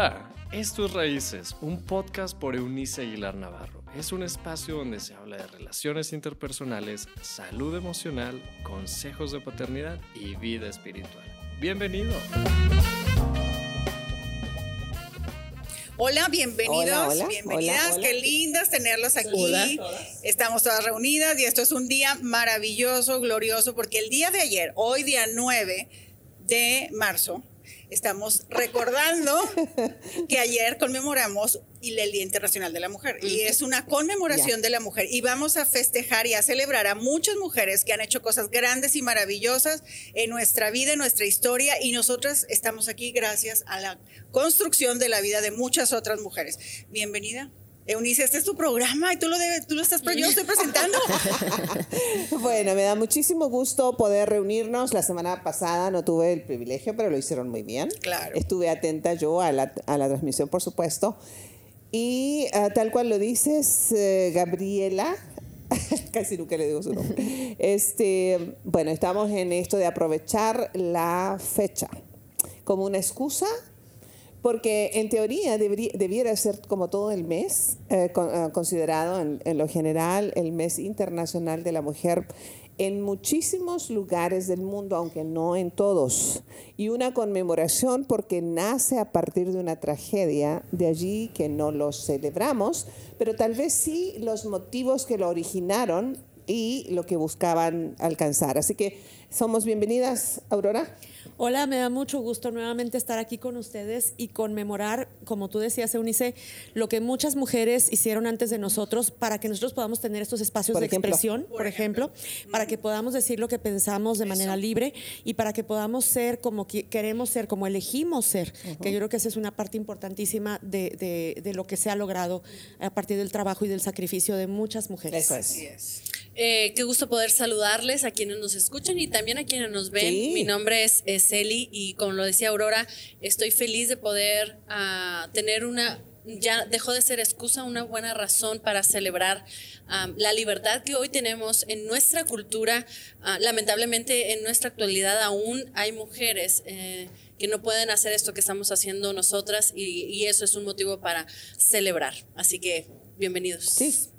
Hola, esto es Raíces, un podcast por Eunice Aguilar Navarro. Es un espacio donde se habla de relaciones interpersonales, salud emocional, consejos de paternidad y vida espiritual. Bienvenido. Hola, bienvenidos, Hola, hola, bienvenidas, hola, hola. qué lindas tenerlos aquí. Estamos todas reunidas y esto es un día maravilloso, glorioso, porque el día de ayer, hoy día 9 de marzo, estamos recordando que ayer conmemoramos el Día Internacional de la Mujer y es una conmemoración de la mujer y vamos a festejar y a celebrar a muchas mujeres que han hecho cosas grandes y maravillosas en nuestra vida, en nuestra historia y nosotras estamos aquí gracias a la construcción de la vida de muchas otras mujeres. Bienvenida. Eunice, este es tu programa y tú lo debes, tú lo estás, yo estoy presentando. Bueno, me da muchísimo gusto poder reunirnos. La semana pasada no tuve el privilegio, pero lo hicieron muy bien. Claro. Estuve atenta yo a la, a la transmisión, por supuesto. Y ah, tal cual lo dices, eh, Gabriela, casi nunca le digo su nombre. Este, bueno, estamos en esto de aprovechar la fecha como una excusa porque en teoría debiera ser como todo el mes, eh, eh, considerado en, en lo general el mes internacional de la mujer en muchísimos lugares del mundo, aunque no en todos. Y una conmemoración porque nace a partir de una tragedia, de allí que no lo celebramos, pero tal vez sí los motivos que lo originaron y lo que buscaban alcanzar. Así que somos bienvenidas, Aurora. Hola, me da mucho gusto nuevamente estar aquí con ustedes y conmemorar, como tú decías, Eunice, lo que muchas mujeres hicieron antes de nosotros para que nosotros podamos tener estos espacios Por de ejemplo. expresión, por ejemplo, para que podamos decir lo que pensamos de manera libre y para que podamos ser como queremos ser, como elegimos ser, que yo creo que esa es una parte importantísima de, de- de lo que se ha logrado a partir del trabajo y del sacrificio de muchas mujeres. Eso es. Eh, qué gusto poder saludarles a quienes nos escuchan y también a quienes nos ven. Sí. Mi nombre es, es Eli y como lo decía Aurora, estoy feliz de poder ah, tener una, ya dejó de ser excusa, una buena razón para celebrar la libertad que hoy tenemos en nuestra cultura. Ah, lamentablemente en nuestra actualidad aún hay mujeres. eh, que no pueden hacer esto que estamos haciendo nosotras y, y eso es un motivo para celebrar. Así que bienvenidos. Sí.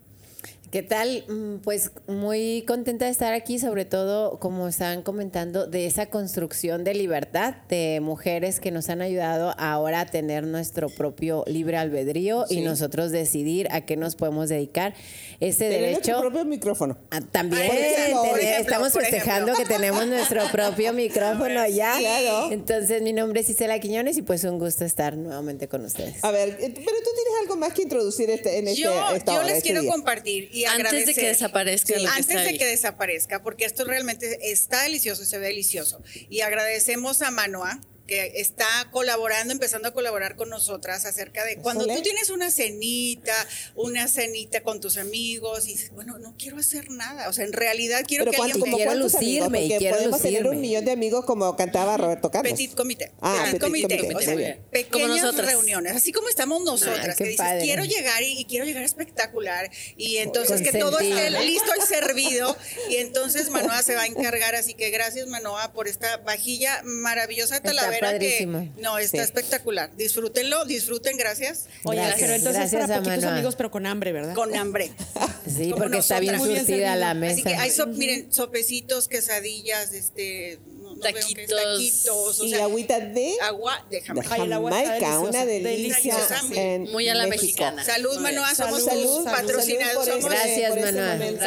¿Qué tal? Mm, Pues muy contenta de estar aquí, sobre todo, como estaban comentando, de esa construcción de libertad de mujeres que nos han ayudado ahora a tener nuestro propio libre albedrío y nosotros decidir a qué nos podemos dedicar. Ese Tener nuestro derecho propio micrófono. ah, también Por ejemplo, tener- por ejemplo, estamos festejando ejemplo. que tenemos nuestro propio micrófono ya. Claro. Entonces, mi nombre es Isela Quiñones y pues un gusto estar nuevamente con ustedes. A ver, eh, pero tú tienes algo más que introducir este, en este, Yo, esta yo hora, les este quiero día. compartir y Antes de que desaparezca lo que antes está de ahí. que desaparezca, porque esto realmente está delicioso y se ve delicioso. Y agradecemos a Manoa que está colaborando, empezando a colaborar con nosotras acerca de cuando tú tienes una cenita, una cenita con tus amigos y dices, bueno, no quiero hacer nada, o sea, en realidad quiero Pero que ¿cuántos, alguien como me quiero amigos? lucirme y Porque quiero podemos tener lucirme. un millón de amigos como cantaba Roberto Carlos. Petit comité. Ah, petit petit comité. comité, O sea, bien. Como pequeñas nosotras. reuniones, así como estamos nosotras, Ah, que dices, padre. quiero llegar y, y quiero llegar espectacular, y entonces que todo esté listo y servido, y entonces Manoa se va a encargar, así que gracias Manoa por esta vajilla maravillosa de Talavera que padrísimo. no está Sí. espectacular. Disfrútenlo, disfruten, gracias. Oye, Gracias. pero entonces Gracias para poquitos Manuel. amigos, pero con hambre, ¿verdad? Con hambre. Sí, porque está bien nosotras. surtida la Así mesa. que hay, sop- miren, sopecitos, quesadillas, este, no, Taquitos. taquitos, o y sea, agüita de, agua de de Jamaica. Ay, el agua Jamaica, una delicia en Muy a la México. mexicana. Salud. Manoa, somos Salud, tus salud, patrocinadores. salud por somos- ese- Gracias, por ese Manuel. momento.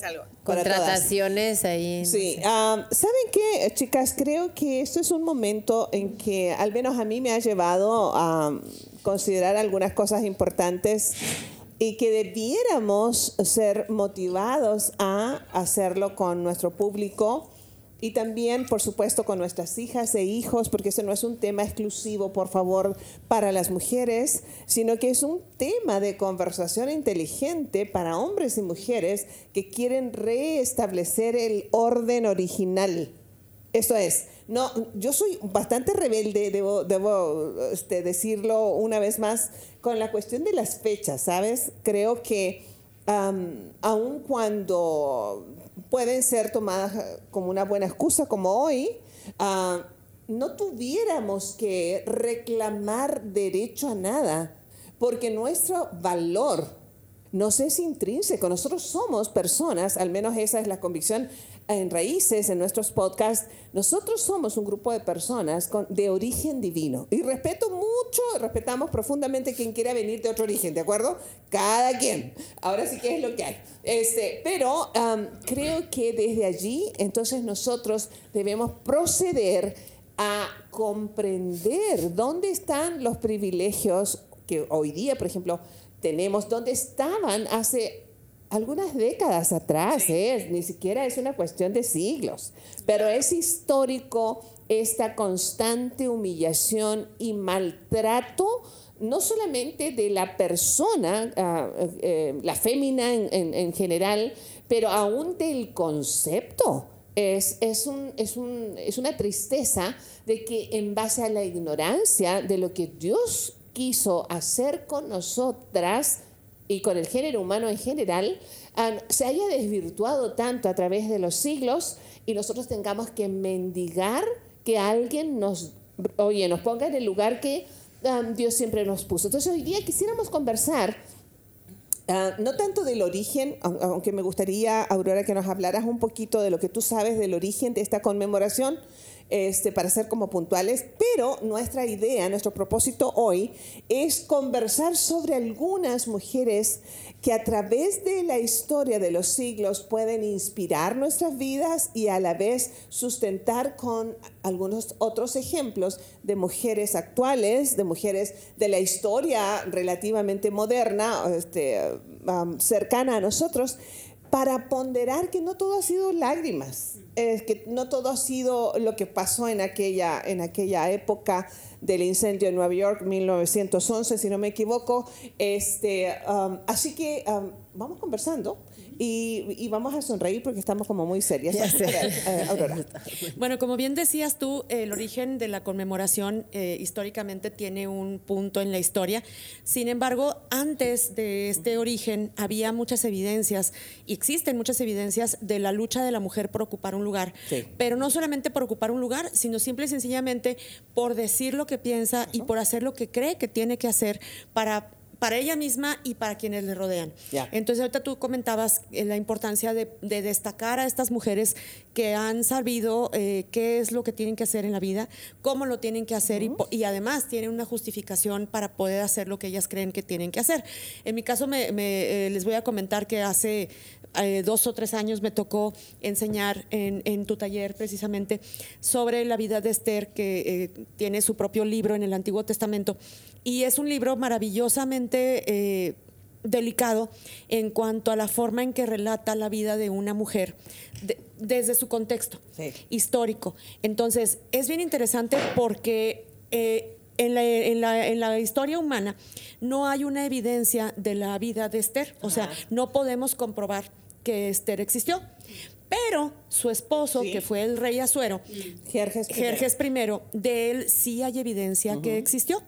Para todas. Contrataciones ahí. Sí, ah, ¿saben qué, chicas? Creo que esto es un momento en que al menos a mí me ha llevado a considerar algunas cosas importantes y que debiéramos ser motivados a hacerlo con nuestro público y también, por supuesto, con nuestras hijas e hijos, porque ese no es un tema exclusivo, por favor, para las mujeres, sino que es un tema de conversación inteligente para hombres y mujeres que quieren restablecer el orden original. Esto es, no, yo soy bastante rebelde, debo, debo este, decirlo una vez más, con la cuestión de las fechas, ¿sabes? Creo que aun cuando pueden ser tomadas eh, como una buena excusa, como hoy, ah, no tuviéramos que reclamar derecho a nada, porque nuestro valor nos es intrínseco. Nosotros somos personas, al menos esa es la convicción en Raíces, en nuestros podcasts, nosotros somos un grupo de personas de origen divino. Y respeto mucho, respetamos profundamente quien quiera venir de otro origen, ¿de acuerdo? Cada quien. Ahora sí que es lo que hay. Este, pero creo que desde allí, entonces nosotros debemos proceder a comprender dónde están los privilegios que hoy día, por ejemplo, tenemos, dónde estaban hace algunas décadas atrás, ¿eh? ni siquiera es una cuestión de siglos, pero es histórico esta constante humillación y maltrato, no solamente de la persona, ah, eh, la fémina en, general, pero aún del concepto. Es, es, un, es, un, es una tristeza de que en base a la ignorancia de lo que Dios quiso hacer con nosotras, y con el género humano en general se haya desvirtuado tanto a través de los siglos y nosotros tengamos que mendigar que alguien nos, oye, nos ponga en el lugar que Dios siempre nos puso. Entonces hoy día quisiéramos conversar ah, no tanto del origen, aunque me gustaría, Aurora, que nos hablaras un poquito de lo que tú sabes del origen de esta conmemoración, este, para ser como puntuales, pero nuestra idea, nuestro propósito hoy es conversar sobre algunas mujeres que a través de la historia de los siglos pueden inspirar nuestras vidas y a la vez sustentar con algunos otros ejemplos de mujeres actuales, de mujeres de la historia relativamente moderna, este, um, cercana a nosotros, para ponderar que no todo ha sido lágrimas, que no todo ha sido lo que pasó en aquella, en aquella época del incendio en Nueva York, 1911, si no me equivoco. Este, um, así que um, vamos conversando y, vamos a sonreír porque estamos como muy serias. Eh, bueno, como bien decías tú, el origen de la conmemoración eh, históricamente tiene un punto en la historia. Sin embargo, antes de este origen había muchas evidencias, y existen muchas evidencias de la lucha de la mujer por ocupar un lugar. Pero no solamente por ocupar un lugar, sino simple y sencillamente por decir lo que piensa y por hacer lo que cree que tiene que hacer para para ella misma y para quienes le rodean. Entonces ahorita tú comentabas eh, la importancia de, destacar a estas mujeres que han sabido eh, qué es lo que tienen que hacer en la vida, cómo lo tienen que hacer y, además tienen una justificación para poder hacer lo que ellas creen que tienen que hacer. En mi caso me, eh, les voy a comentar que hace dos o tres años me tocó enseñar en, tu taller precisamente sobre la vida de Esther, que tiene su propio libro en el Antiguo Testamento. Y es un libro maravillosamente eh, delicado en cuanto a la forma en que relata la vida de una mujer desde su contexto histórico. Entonces, es bien interesante porque... Eh, en la, historia humana no hay una evidencia de la vida de Esther, o sea, no podemos comprobar que Esther existió. Pero su esposo, que fue el rey Azuero, Jerjes, I, de él sí hay evidencia que existió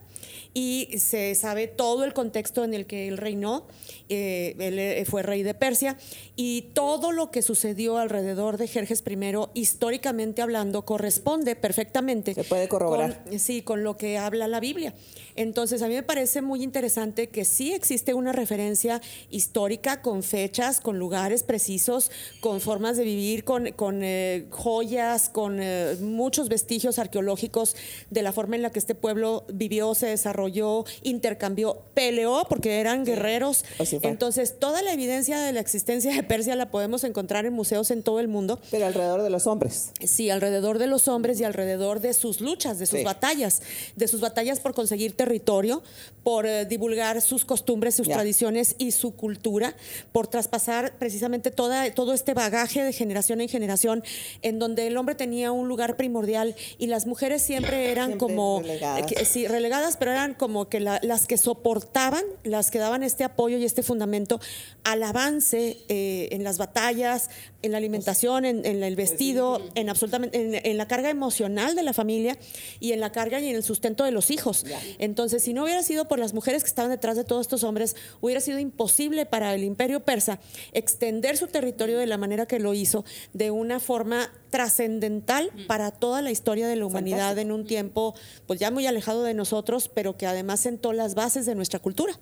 y se sabe todo el contexto en el que él reinó. Eh, él eh, fue rey de Persia y todo lo que sucedió alrededor de Jerjes I, históricamente hablando, corresponde perfectamente. Se puede corroborar. sí, con lo que habla la Biblia. Entonces, a mí me parece muy interesante que sí existe una referencia histórica con fechas, con lugares precisos, con formas de vivir, con, con eh, joyas, con muchos vestigios arqueológicos de la forma en la que este pueblo vivió, se desarrolló, intercambió, peleó porque eran guerreros. Entonces, toda la evidencia de la existencia de Persia la podemos encontrar en museos en todo el mundo. Pero alrededor de los hombres. Sí, alrededor de los hombres y alrededor de sus luchas, de sus batallas, de sus batallas por conseguir territorio, por eh, divulgar sus costumbres, sus tradiciones y su cultura, por traspasar precisamente toda, todo este bagaje de generación en generación, en donde el hombre tenía un lugar primordial y las mujeres siempre eran como relegadas. Eh, sí, relegadas, pero eran como que las que soportaban, las que daban este apoyo y este fundamento al avance eh, en las batallas, en la alimentación, en, en el vestido, en absolutamente, en, en la carga emocional de la familia y en la carga y en el sustento de los hijos. Entonces, si no hubiera sido por las mujeres que estaban detrás de todos estos hombres, hubiera sido imposible para el imperio persa extender su territorio de la manera que lo hizo, de una forma trascendental para toda la historia de la humanidad en un tiempo pues ya muy alejado de nosotros, pero que además sentó las bases de nuestra cultura.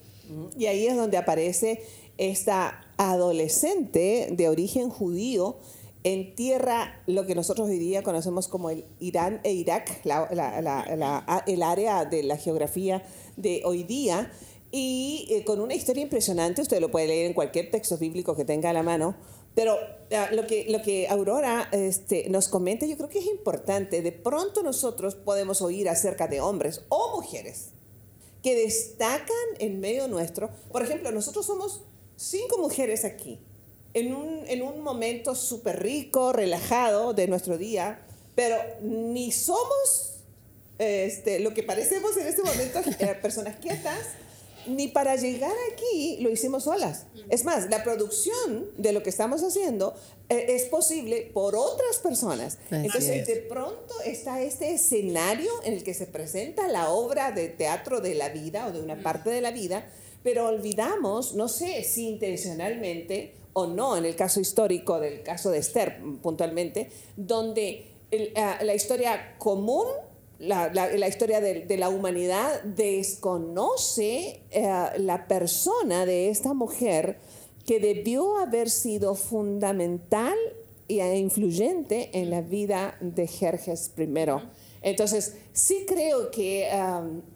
Y ahí es donde aparece esta adolescente de origen judío en tierra, lo que nosotros hoy día conocemos como el Irán e Irak, la- la- la- el área de la geografía de hoy día, y eh, con una historia impresionante, usted lo puede leer en cualquier texto bíblico que tenga a la mano, pero ah, lo, que, lo que Aurora este, nos comenta yo creo que es importante, de pronto nosotros podemos oír acerca de hombres o mujeres que destacan en medio nuestro. Por ejemplo, nosotros somos cinco mujeres aquí, en un, en un momento súper rico, relajado de nuestro día, pero ni somos este, lo que parecemos en este momento, eh, personas quietas, ni para llegar aquí lo hicimos solas. Es más, la producción de lo que estamos haciendo eh, es posible por otras personas. Así Entonces, es. de pronto está este escenario en el que se presenta la obra de teatro de la vida o de una parte de la vida, pero olvidamos, no sé si intencionalmente o no, en el caso histórico del caso de Esther puntualmente, donde ah, la historia común, la, historia de, la humanidad desconoce eh, la persona de esta mujer que debió haber sido fundamental e influyente en la vida de Jerjes I. Entonces, sí creo que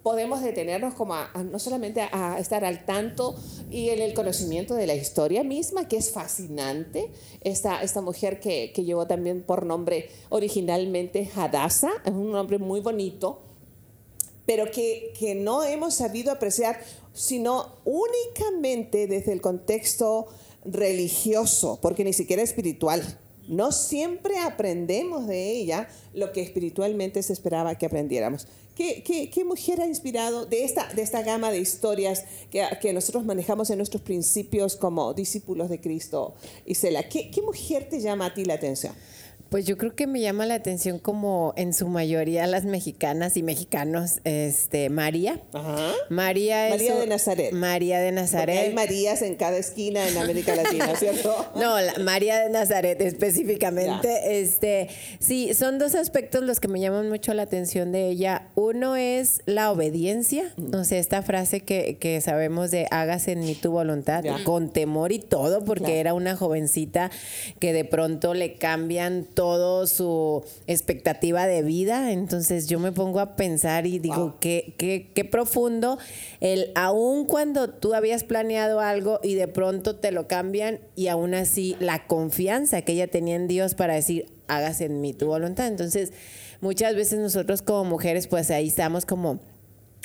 podemos detenernos como a- a no solamente a, a estar al tanto y en el conocimiento de la historia misma, que es fascinante. Esta, esta mujer que, que llevó también por nombre originalmente Hadassah, es un nombre muy bonito, pero que, que no hemos sabido apreciar, sino únicamente desde el contexto religioso, porque ni siquiera espiritual. No siempre aprendemos de ella lo que espiritualmente se esperaba que aprendiéramos. ¿Qué, mujer ha inspirado de esta, de esta gama de historias que, que nosotros manejamos en nuestros principios como discípulos de Cristo? Isela, ¿qué, ¿qué mujer te llama a ti la atención? Pues yo creo que me llama la atención como en su mayoría las mexicanas y mexicanos, este, María. Ajá. María es María de Nazaret. María de Porque Nazaret. hay Marías en cada esquina en América Latina, ¿cierto? No, la- María de Nazaret específicamente. Ya. Este, sí, son dos aspectos los que me llaman mucho la atención de ella. Uno es la obediencia, o sea, esta frase que, que sabemos de hágase en mí tu voluntad, Ya. con temor y todo, porque Claro. era una jovencita que de pronto le cambian todo su expectativa de vida. Entonces yo me pongo a pensar y digo, Wow. qué, qué, qué profundo el aún cuando tú habías planeado algo y de pronto te lo cambian y aún así la confianza que ella tenía en Dios para decir, hágase en mí tu voluntad. Entonces muchas veces nosotros como mujeres pues ahí estamos como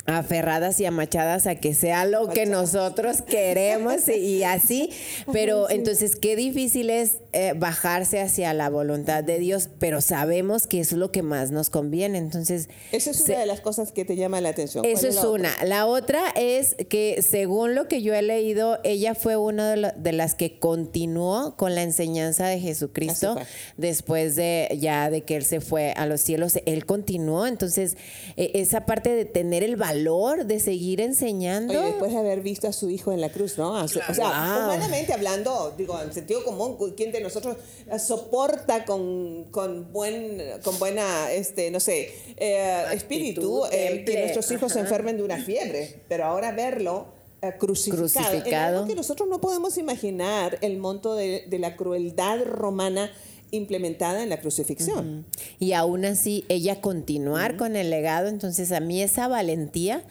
aferradas y amachadas a que sea lo que nosotros queremos y, y así, pero entonces qué difícil es eh, bajarse hacia la voluntad de Dios, pero sabemos que es lo que más nos conviene, entonces Esa es se- una de las cosas que te llama la atención. ¿Cuál eso es la otra? una. La otra es que según lo que yo he leído, ella fue una de, la- de las que continuó con la enseñanza de Jesucristo después de ya de que él se fue a los cielos. Él continuó. Entonces, eh, esa parte de tener el valor de seguir enseñando. Oye, después de haber visto a su hijo en la cruz, ¿no? O sea, o sea, Wow. humanamente hablando, digo, en sentido común, ¿quién de nosotros eh, soporta con, con, buen, con buena, este, no sé, eh, espíritu eh, que nuestros hijos se enfermen de una fiebre? Pero ahora verlo eh, crucificado, en Crucificado. algo que nosotros no podemos imaginar el monto de, de la crueldad romana implementada en la crucifixión. Y aún así, ella continuar con el legado. Entonces, a mí esa valentía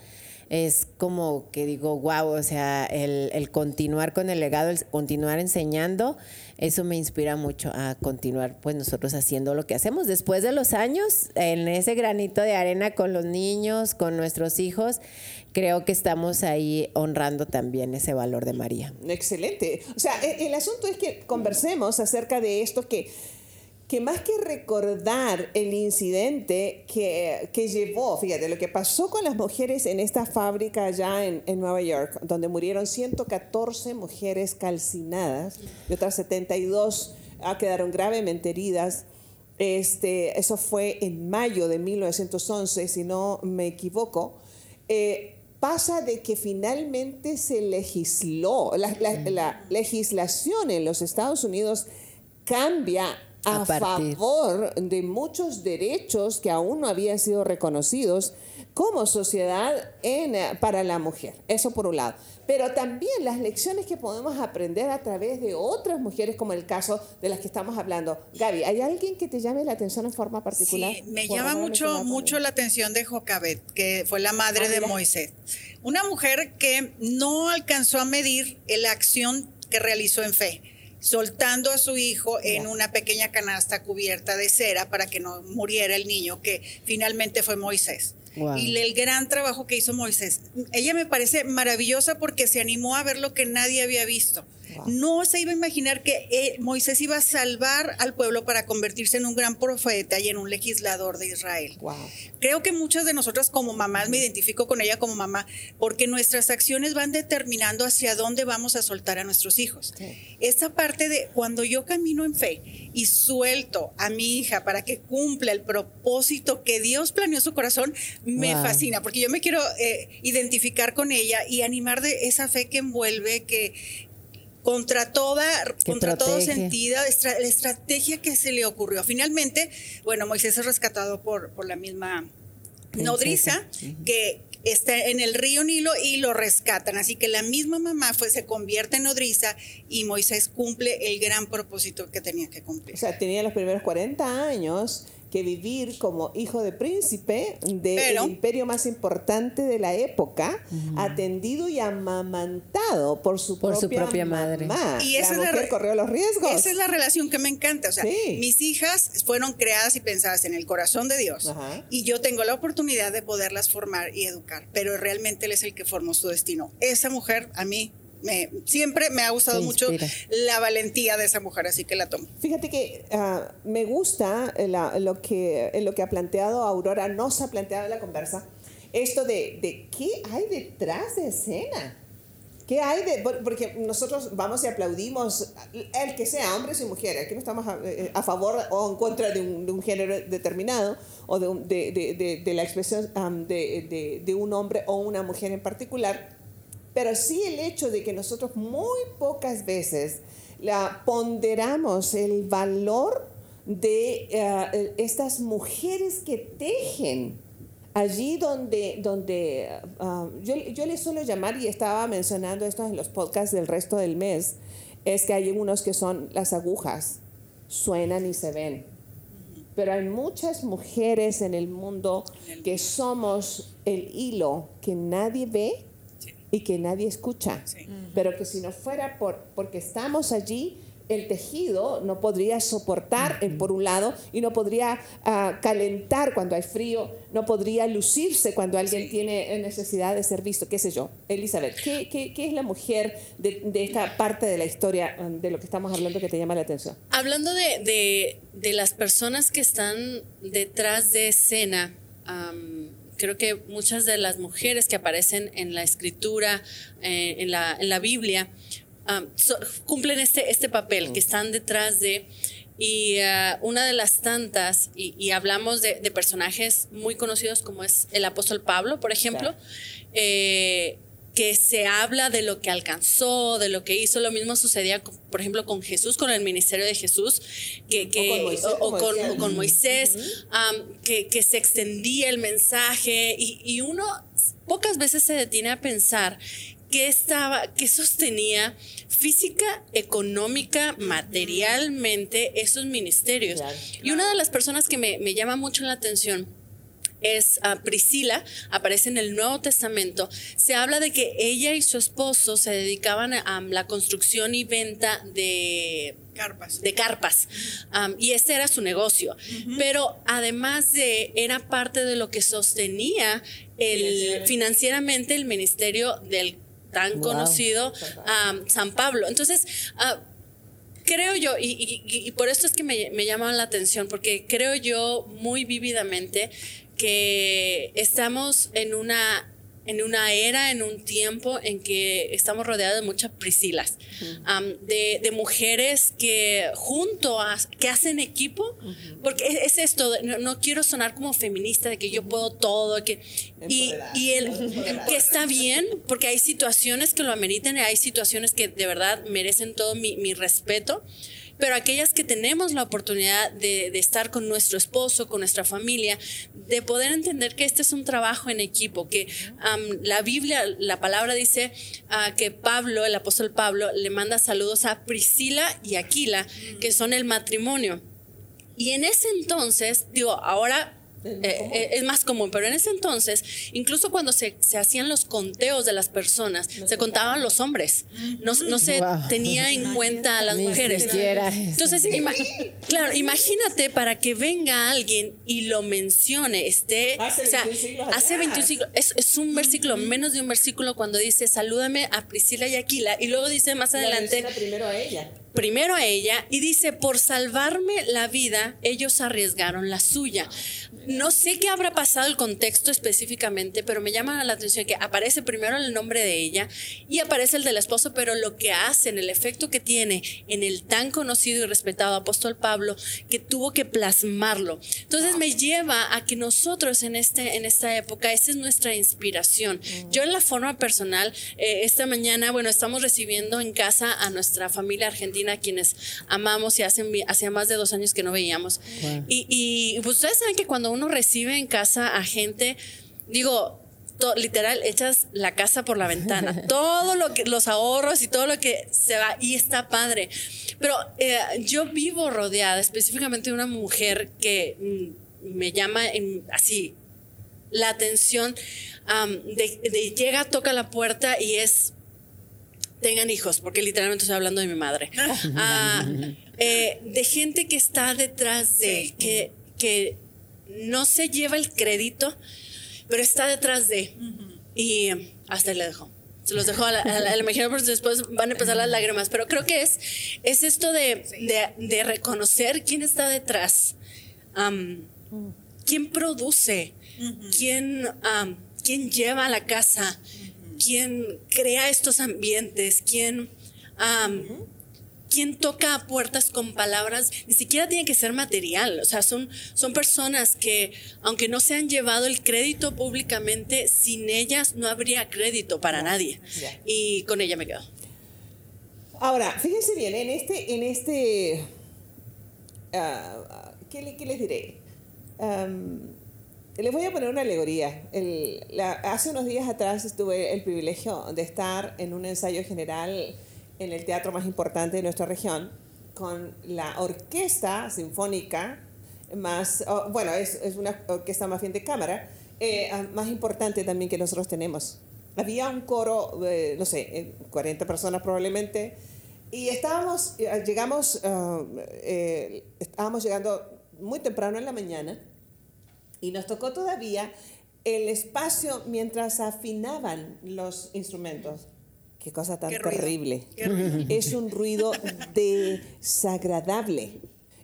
es como que digo, wow, o sea, el, el continuar con el legado, el continuar enseñando, eso me inspira mucho a continuar, pues nosotros haciendo lo que hacemos. Después de los años, en ese granito de arena con los niños, con nuestros hijos, creo que estamos ahí honrando también ese valor de María. Excelente. O sea, e- el asunto es que conversemos acerca de esto que, que más que recordar el incidente que, que llevó, fíjate, lo que pasó con las mujeres en esta fábrica allá en, en Nueva York, donde murieron 114 mujeres calcinadas y otras 72 ah, quedaron gravemente heridas. Este, eso fue en mayo de 1911, si no me equivoco. Eh, pasa de que finalmente se legisló, la, la- la legislación en los Estados Unidos cambia a, favor de muchos derechos que aún no habían sido reconocidos como sociedad en, eh, para la mujer. Eso por un lado. Pero también las lecciones que podemos aprender a través de otras mujeres, como el caso de las que estamos hablando. Gaby, ¿hay alguien que te llame la atención en forma particular? Sí, me llama mucho, mucho la atención de Jocabet, que fue la madre Ah, de. Moisés. Una mujer que no alcanzó a medir la acción que realizó en fe, soltando a su hijo en una pequeña canasta cubierta de cera para que no muriera el niño, que finalmente fue Moisés. Wow. Y el gran trabajo que hizo Moisés. Ella me parece maravillosa porque se animó a ver lo que nadie había visto. No se iba a imaginar que eh, Moisés iba a salvar al pueblo para convertirse en un gran profeta y en un legislador de Israel. Wow. Creo que muchas de nosotras como mamás, me identifico con ella como mamá, porque nuestras acciones van determinando hacia dónde vamos a soltar a nuestros hijos. Sí. Esta parte de cuando yo camino en fe y suelto a mi hija para que cumpla el propósito que Dios planeó en su corazón, me Wow. fascina, porque yo me quiero eh, identificar con ella y animar de esa fe que envuelve, que contra toda, contra todo sentido, estra- la estrategia que se le ocurrió. Finalmente, bueno, Moisés es rescatado por, por la misma nodriza que está en el río Nilo y lo rescatan. Así que la misma mamá fue, se convierte en nodriza y Moisés cumple el gran propósito que tenía que O cumplir. sea, tenía los primeros 40 años que vivir como hijo de príncipe del Pero- imperio más importante de la época, atendido y amamantado por su, Por su propia, propia madre. mamá. Y esa la es la mujer re- corrió los riesgos. Esa es la relación que me encanta. O sea, Sí. mis hijas fueron creadas y pensadas en el corazón de Dios. Ajá. Y yo tengo la oportunidad de poderlas formar y educar. Pero realmente Él es el que formó su destino. Esa mujer, a mí, me, siempre me ha gustado mucho la valentía de esa mujer. Así que la tomo. Fíjate que ah, me gusta la- lo, que, lo que ha planteado Aurora, nos ha planteado en la conversa, esto de, de qué hay detrás de escena. ¿Qué hay de.? por- Porque nosotros vamos y aplaudimos, el que sea, hombres y mujeres, aquí no estamos a, eh, a favor o en contra de un, de un género determinado o de, un- de, la expresión de- de un hombre o una mujer en particular, pero sí el hecho de que nosotros muy pocas veces la ponderamos el valor de eh, estas mujeres que tejen allí donde, donde ah, yo, yo le suelo llamar, y estaba mencionando esto en los podcasts del resto del mes, es que hay unos que son las agujas, suenan y se ven. Pero hay muchas mujeres en el mundo que somos el hilo que nadie ve. Y que nadie escucha. Sí. Pero que si no fuera por, porque estamos allí, el tejido no podría soportar, eh, por un lado, y no podría ah, calentar cuando hay frío, no podría lucirse cuando alguien Sí. tiene eh, necesidad de ser visto, qué sé yo. Elizabeth, ¿qué, qué, qué es la mujer de, de esta parte de la historia ah, de lo que estamos hablando que te llama la atención? Hablando de, de- de las personas que están detrás de escena, creo que muchas de las mujeres que aparecen en la escritura, eh, en, la, en la Biblia, am, so- cumplen este, este papel, que están detrás de... Y ah, una de las tantas, y, y hablamos de, de personajes muy conocidos como es el apóstol Pablo, por ejemplo, eh, que se habla de lo que alcanzó, de lo que hizo. Lo mismo sucedía, por ejemplo, con Jesús, con el ministerio de Jesús, que, que- con Moisés, o- con, decía. o con Moisés, que, que se extendía el mensaje y, y uno pocas veces se detiene a pensar qué estaba, qué sostenía física, económica, materialmente esos ministerios. Claro. Y una de las personas que me, me llama mucho la atención es ah, Priscila, aparece en el Nuevo Testamento. Se habla de que ella y su esposo se dedicaban a, la construcción y venta de Carpas. de carpas y este era su negocio pero además de era parte de lo que sostenía el financieramente el ministerio del tan Wow. conocido San Pablo entonces ah, creo yo, y, y- y- y por esto es que me, me llama la atención, porque creo yo muy vívidamente que estamos en una en una era, en un tiempo en que estamos rodeados de muchas Priscilas, am, de, de mujeres que junto a, que hacen equipo, porque es, es esto, no, no quiero sonar como feminista de que yo puedo todo, que, y, y el, que está bien, porque hay situaciones que lo ameritan y hay situaciones que de verdad merecen todo mi, mi respeto pero aquellas que tenemos la oportunidad de, estar con nuestro esposo, con nuestra familia, de poder entender que este es un trabajo en equipo, que la Biblia, la palabra dice uh, que Pablo, el apóstol Pablo, le manda saludos a Priscila y Aquila, que son el matrimonio. Y en ese entonces, digo, ahora eh, eh, es más común, pero en ese entonces, incluso cuando se, se hacían los conteos de las personas, se contaban los hombres, no, no se Wow. tenía en cuenta a las Ni mujeres. siquiera. Entonces, ima- claro, imagínate para que venga alguien y lo mencione, esté, Hace o sea, 21 siglos hace atrás. 21 siglos, es, es un versículo, menos de un versículo cuando dice, salúdame a Priscila y Aquila, y luego dice más La adelante, primero a ella. Primero a ella y dice, por salvarme la vida, ellos arriesgaron la suya. No sé qué habrá pasado el contexto específicamente, pero me llama la atención que aparece primero el nombre de ella y aparece el del esposo, pero lo que hacen, el efecto que tiene en el tan conocido y respetado apóstol Pablo, que tuvo que plasmarlo. Entonces me lleva a que nosotros en, este, en esta época, esa es nuestra inspiración. Yo en la forma personal, eh, esta mañana, bueno, estamos recibiendo en casa a nuestra familia argentina, quienes amamos y hacen, hacía más de dos años que no veíamos. Y, y pues, ustedes saben que cuando uno recibe en casa a gente, digo, to- literal, echas la casa por la ventana. todo lo que, los ahorros y todo lo que se va, y está padre. Pero eh, yo vivo rodeada específicamente de una mujer que mm, me llama en- así la atención am, de, de llega, toca la puerta y es tengan hijos, porque literalmente estoy hablando de mi madre. Ah, eh, de gente que está detrás de, que, que no se lleva el crédito, pero está detrás de. Y eh, hasta ahí le dejo. Se los dejo a la, a la- a la imaginación porque después van a empezar las lágrimas. Pero creo que es, es esto de, de- de reconocer quién está detrás. Am, quién produce, quién, quién lleva a la casa, quién crea estos ambientes, am, quién toca a puertas con palabras, ni siquiera tiene que ser material, o sea, son, son personas que, aunque no se han llevado el crédito públicamente, sin ellas no habría crédito para nadie. Y con ella me quedo. Ahora, fíjense bien, en este, en este, ah, ¿qué, le- qué les diré? Les voy a poner una alegoría. El- la- hace unos días atrás tuve el privilegio de estar en un ensayo general en el teatro más importante de nuestra región con la orquesta sinfónica más, oh, bueno, es, es una orquesta más bien de cámara, eh, más importante también que nosotros tenemos. Había un coro, eh, no sé, eh, 40 personas probablemente, y estábamos, eh, llegamos, ah, eh, estábamos llegando muy temprano en la mañana, y nos tocó todavía el espacio mientras afinaban los instrumentos. Qué cosa tan Qué terrible. qué. Es un ruido desagradable.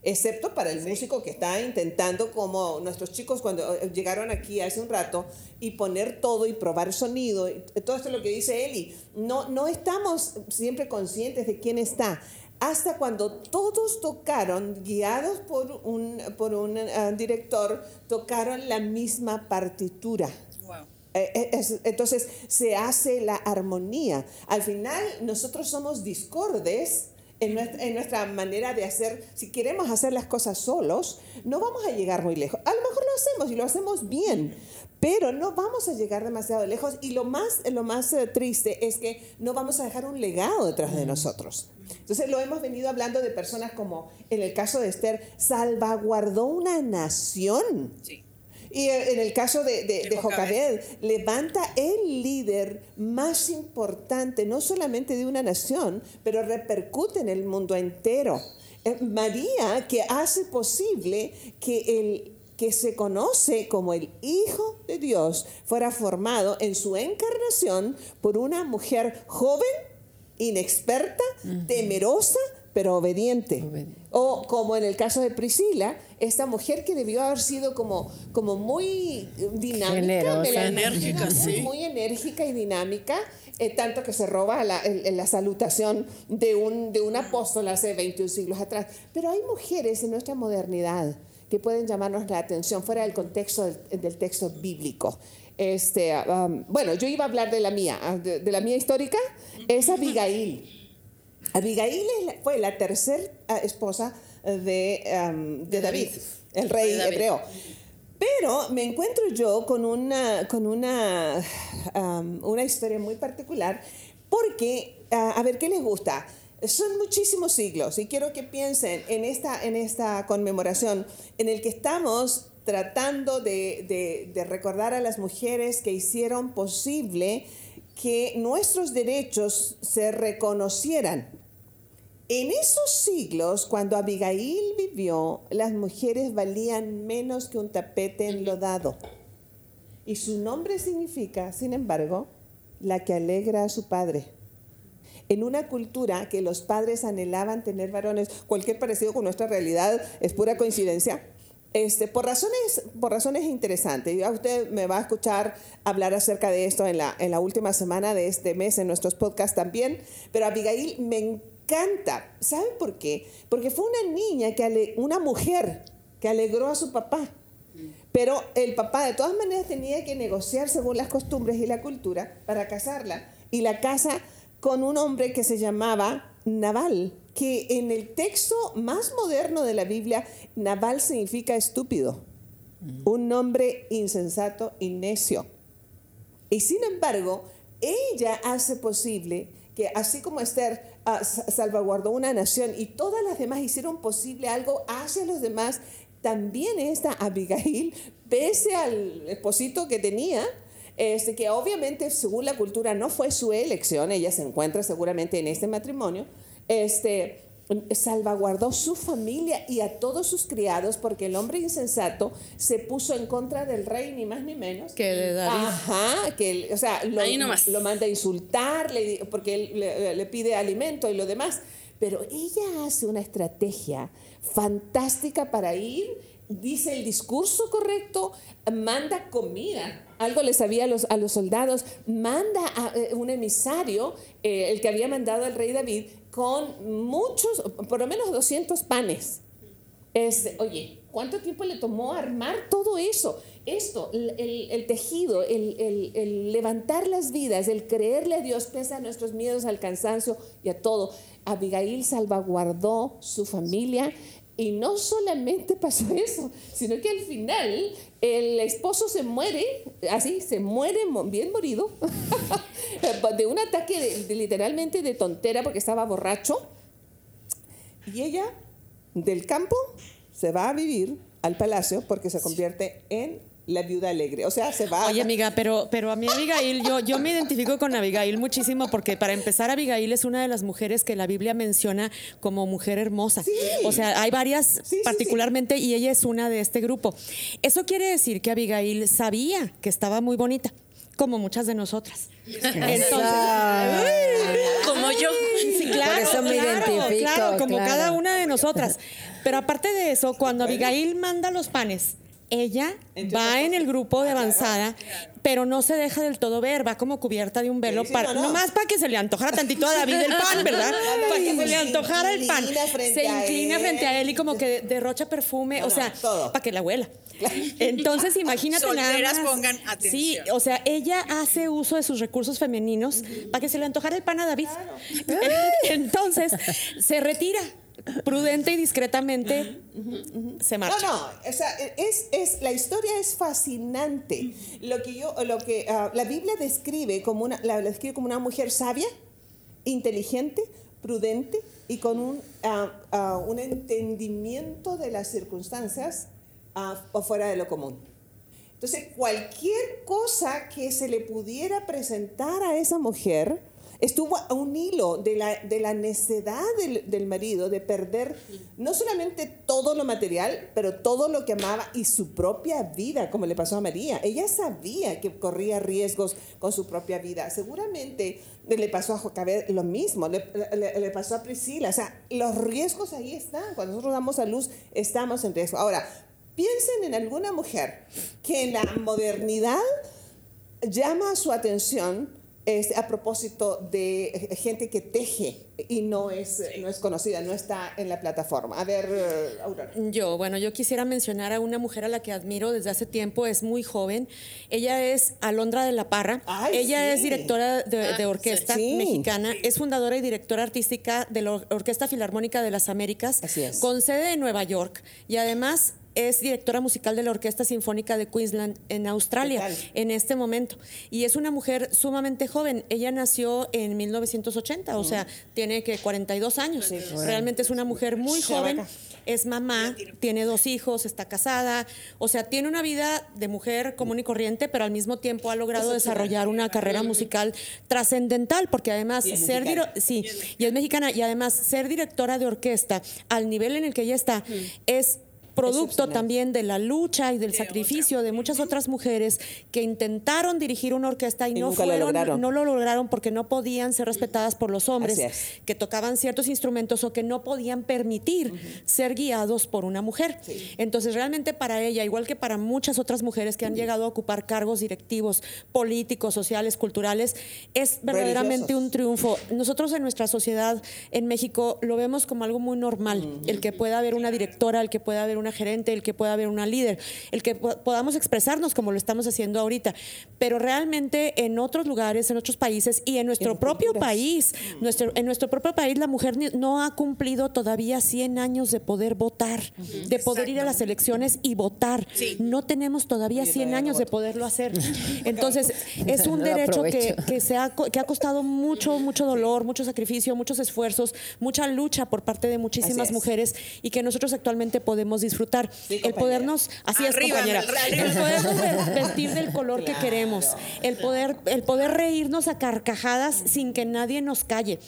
Excepto para el músico que está intentando, como nuestros chicos cuando eh, llegaron aquí hace un rato, y poner todo y probar sonido. y Todo esto es lo que dice Eli. No, no estamos siempre conscientes de quién está. Hasta cuando todos tocaron, guiados por un, por un ah, director, tocaron la misma partitura. Wow. Eh, eh, es- entonces se hace la armonía. Al final nosotros somos discordes en nuestra, en nuestra manera de hacer. Si queremos hacer las cosas solos, no vamos a llegar muy lejos. A lo mejor lo hacemos y lo hacemos bien, pero no vamos a llegar demasiado lejos. Y lo más, lo más eh, triste es que no vamos a dejar un legado detrás de nosotros. Entonces lo hemos venido hablando de personas como en el caso de Esther, salvaguardó una nación. Sí. Y eh, en el caso de, de, De. Jocabed, levanta el líder más importante, no solamente de una nación, pero repercute en el mundo entero. Eh, María, que hace posible que el que se conoce como el Hijo de Dios fuera formado en su encarnación por una mujer joven, inexperta, temerosa, pero obediente. Obediente. O como en el caso de Priscila, esta mujer que debió haber sido como, como muy dinámica, Enérgica, muy, sí. muy enérgica y dinámica, eh, tanto que se roba la, la salutación de un, de un apóstol hace 21 siglos atrás. Pero hay mujeres en nuestra modernidad que pueden llamarnos la atención fuera del contexto del, del texto bíblico. Este, um, bueno, yo iba a hablar de la mía, ah, de, de la mía histórica, es Abigail. Abigail fue la tercera esposa de, um, de David, el rey David. hebreo. Pero me encuentro yo con una, con una, um, una historia muy particular porque, ah, a ver, ¿qué les gusta? Son muchísimos siglos y quiero que piensen en esta, en esta conmemoración en el que estamos tratando de, de- de recordar a las mujeres que hicieron posible que nuestros derechos se reconocieran. En esos siglos, cuando Abigail vivió, las mujeres valían menos que un tapete enlodado. Y su nombre significa, sin embargo, la que alegra a su padre. En una cultura que los padres anhelaban tener varones, cualquier parecido con nuestra realidad es pura coincidencia. Este, por, razones, por razones interesantes. Ya usted me va a escuchar hablar acerca de esto en la, en la última semana de este mes en nuestros podcasts también. Pero Abigail me encanta. ¿Saben por qué? Porque fue una niña, que ale- una mujer que alegró a su papá. Pero el papá de todas maneras tenía que negociar según las costumbres y la cultura para casarla. Y la casa con un hombre que se llamaba Naval, que en el texto más moderno de la Biblia, Naval significa estúpido. Un nombre insensato y necio. Y sin embargo, ella hace posible que así como Esther sa- salvaguardó una nación y todas las demás hicieron posible algo hacia los demás, también esta Abigail, pese al esposito que tenía, este, que obviamente según la cultura no fue su elección, ella se encuentra seguramente en este matrimonio, este, salvaguardó su familia y a todos sus criados porque el hombre insensato se puso en contra del rey ni más ni menos Que de David. Ajá, que él, o sea, lo, Ahí nomás. lo manda a insultar le porque él le, le pide alimento y lo demás. Pero ella hace una estrategia fantástica para ir, dice el discurso correcto, manda comida. Algo les sabía a los, a los soldados, manda a, eh, un emisario, eh, el que había mandado al rey David, con muchos, por lo menos 200 panes. Este, oye, ¿cuánto tiempo le tomó armar todo eso? Esto, el, el- tejido, el- el levantar las vidas, el creerle a Dios pese a nuestros miedos, al cansancio y a todo. Abigail salvaguardó su familia y no solamente pasó eso, sino que al final el esposo se muere, así, se muere bien morido, de un ataque de- de literalmente de tontera porque estaba borracho. Y ella del campo se va a vivir al palacio porque se convierte en la viuda alegre. O sea, se va Oye, amiga, pero, pero a mí Abigail, yo, yo me identifico con Abigail muchísimo porque para empezar, Abigail es una de las mujeres que la Biblia menciona como mujer hermosa. O sea, hay varias sí, particularmente y ella es una de este grupo. Eso quiere decir que Abigail sabía que estaba muy bonita, como muchas de nosotras. Entonces, Como yo. Sí, claro, eso me claro, identifico, claro, como claro. cada una de nosotras. Pero aparte de eso, cuando Abigail manda los panes, ella va en el grupo de avanzada, pero no se deja del todo ver, va como cubierta de un velo, Sí, sí, para, no, no. nomás para que se le antojara tantito a David el pan, ¿verdad? Para que se le antojara el pan. Se a inclina él. frente a él y como que derrocha perfume, No, o no, sea, para que la huela. Entonces, imagínate nada Solteras más. pongan Sí, atención. o sea, ella hace uso de sus recursos femeninos para que se le antojara el pan a David. Entonces, se retira prudente y discretamente se No, marcha. no, o sea, es, es, la historia es fascinante. Lo que yo, lo que ah, la Biblia describe como una, la, describe como una mujer sabia, inteligente, prudente y con un, ah, ah, un entendimiento de las circunstancias fuera de lo común. Entonces, cualquier cosa que se le pudiera presentar a esa mujer, estuvo a un hilo de la, de la necedad del, del marido de perder no solamente todo lo material, pero todo lo que amaba y su propia vida, como le pasó a María. Ella sabía que corría riesgos con su propia vida. Seguramente le pasó a Jocabed lo mismo, le, le- le pasó a Priscila. O sea, los riesgos ahí están. Cuando nosotros damos a luz, estamos en riesgo. Ahora, piensen en alguna mujer que en la modernidad llama su atención este, a propósito de eh, gente que teje y no es, no es conocida, no está en la plataforma. A ver, eh, Aurora. Yo, bueno, yo quisiera mencionar a una mujer a la que admiro desde hace tiempo, es muy joven. Ella es Alondra de la Parra. Ay, Ella sí. es directora de, de Ah, orquesta sí. Sí. mexicana, es fundadora y directora artística de la Or- Orquesta Filarmónica de las Américas, Así es. con sede en Nueva York. Y además es directora musical de la Orquesta Sinfónica de Queensland en Australia en este momento. Y es una mujer sumamente joven. Ella nació en 1980, o sea, tiene que 42 años. Realmente es una mujer muy joven. Es mamá, tiene dos hijos, está casada, o sea, tiene una vida de mujer común y corriente, pero al mismo tiempo ha logrado desarrollar una carrera musical trascendental, porque además Y ser sí, y es mexicana y además ser directora de orquesta al nivel en el que ella está es producto también de la lucha y del sacrificio de muchas otras mujeres que intentaron dirigir una orquesta y, Y no nunca lo fueron, lograron. no lo lograron porque no podían ser respetadas por los hombres es. que tocaban ciertos instrumentos o que no podían permitir ser guiados por una mujer. Entonces, realmente para ella, igual que para muchas otras mujeres que han llegado a ocupar cargos directivos, políticos, sociales, culturales, es verdaderamente Religiosos. un triunfo. Nosotros en nuestra sociedad en México lo vemos como algo muy normal, el que pueda haber una directora, el que pueda haber una gerente, el que pueda haber una líder, el que po- podamos expresarnos como lo estamos haciendo ahorita. Pero realmente en otros lugares, en otros países y en nuestro propio culturas. país, nuestro, en nuestro propio país la mujer no ha cumplido todavía 100 años de poder votar, de poder ir a las elecciones y votar. Sí. No tenemos todavía Oye, 100 todavía no años de poderlo hacer. Entonces, es un derecho que, que, se ha, que ha costado mucho, mucho dolor, mucho sacrificio, muchos esfuerzos, mucha lucha por parte de muchísimas mujeres y que nosotros actualmente podemos disfrutar. Sí, el podernos, así es, compañera, arriba. el podernos ve- vestir del color que queremos, el poder, el poder reírnos a carcajadas sin que nadie nos calle,